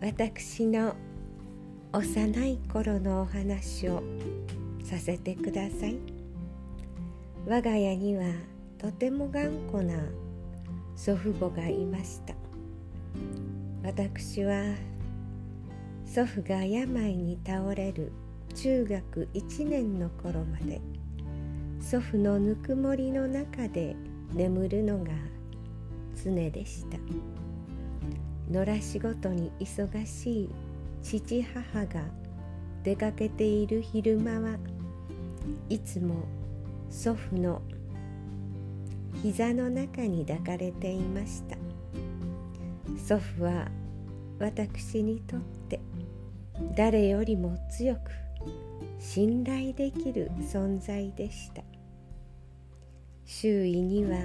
私の幼い頃のお話をさせてください。我が家にはとても頑固な祖父母がいました。私は祖父が病に倒れる中学1年の頃まで祖父のぬくもりの中で眠るのが常でした。野良仕事に忙しい父母が出かけている昼間はいつも祖父の膝の中に抱かれていました。祖父は私にとって誰よりも強く信頼できる存在でした。周囲には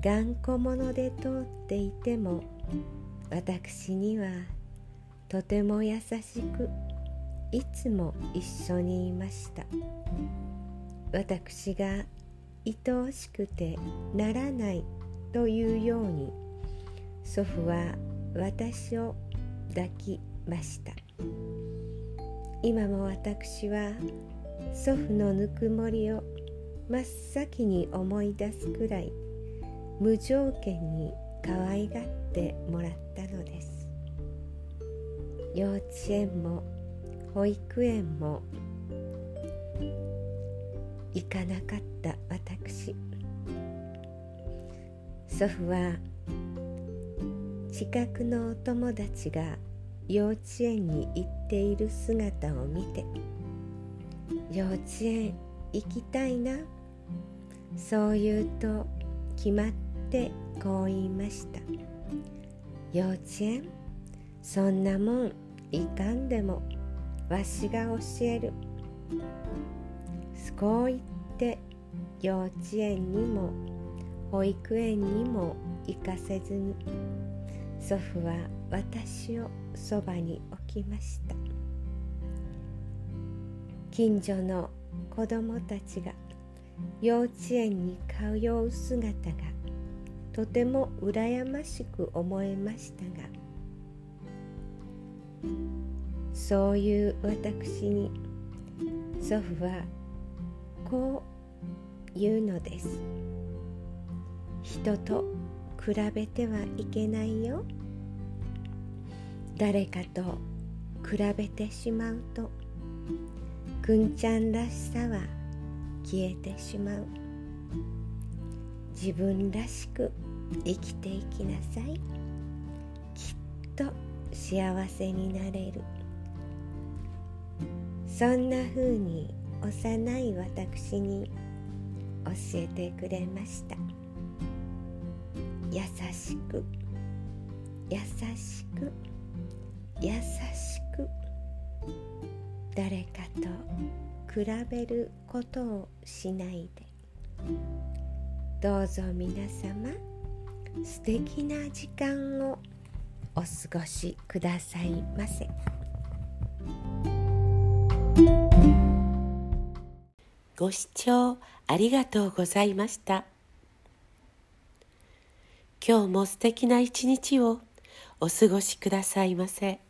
頑固者で通っていても私にはとても優しくいつも一緒にいました。私が愛おしくてならないというように祖父は私を抱きました。今も私は祖父のぬくもりを真っ先に思い出すくらい無条件に可愛がってもらったのです。幼稚園も保育園も行かなかった私。祖父は近くのお友達が幼稚園に行っている姿を見て幼稚園行きたいな。そう言うと決まってこう言いました。幼稚園？そんなもんいかんでも。わしが教える。こう言って幼稚園にも。保育園にも行かせずに。祖父は私をそばに置きました。近所の子供たちが幼稚園に通う姿がとても羨ましく思えましたがそういう私に祖父はこう言うのです。人と比べてはいけないよ。誰かと比べてしまうとくんちゃんらしさは消えてしまう。自分らしく生きていきなさい。きっと幸せになれる。そんな風に幼い私に教えてくれました。優しく。優しく。優しく。誰かと比べることをしないで。どうぞ皆様素敵な時間をお過ごしくださいませ。ご視聴ありがとうございました。今日も素敵な一日をお過ごしくださいませ。